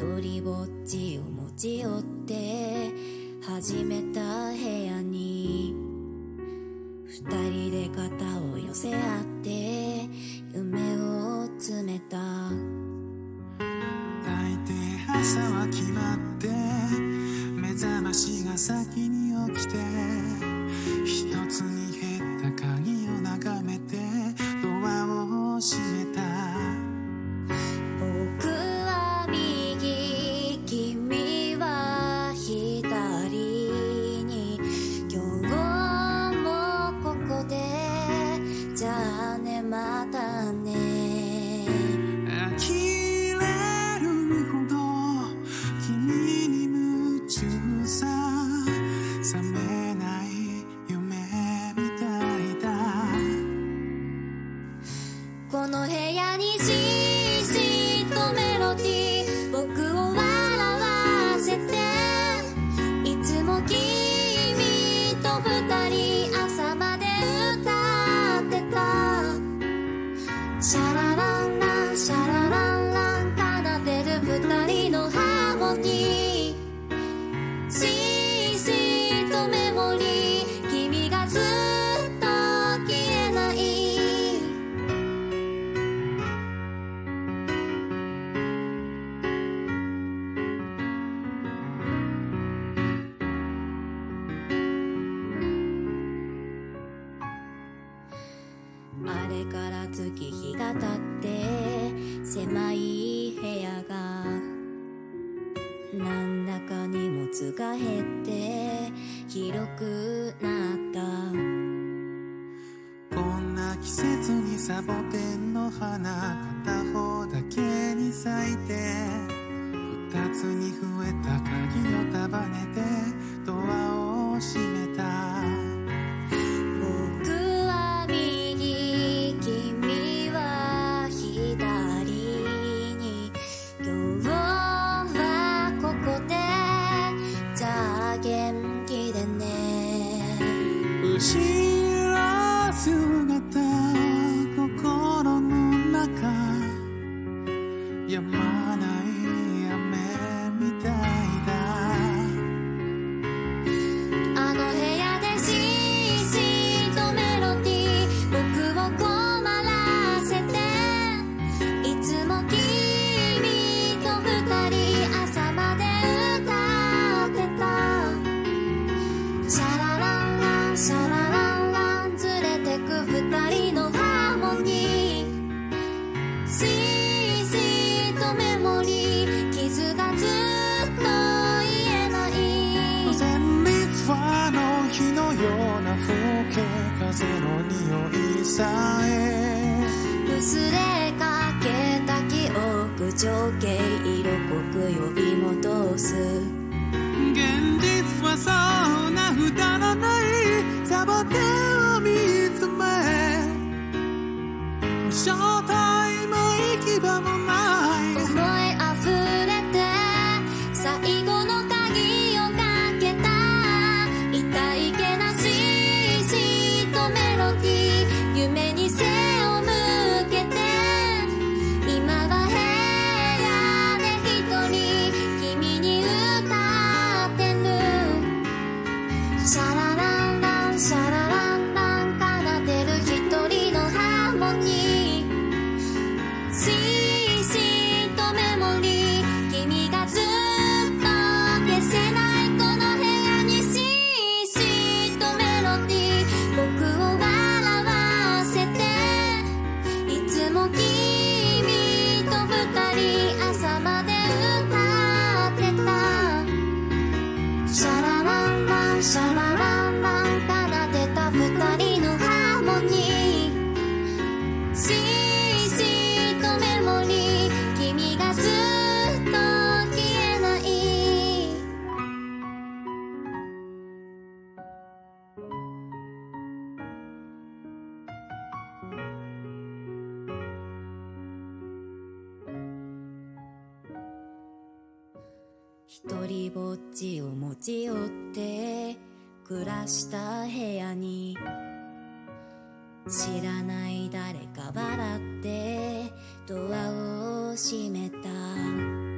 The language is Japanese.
独りぼっちを持ち寄って始めた部屋に二人で肩を寄せ合って夢を詰めた。大抵朝は決まって目覚ましが先に起きてこの部屋にあれから月日が経って狭い部屋がなんだか荷物が減って広くなった。こんな季節にサボテンの花片方だけに咲いて二つに増えた鍵を束ねて元気でね。後ろ姿心の中やまない風の匂いさえ。薄れかけた記憶情景色濃く酔い戻す。say 一人ぼっちを持ち寄って暮らした部屋に。知らない誰か笑ってドアを閉めた。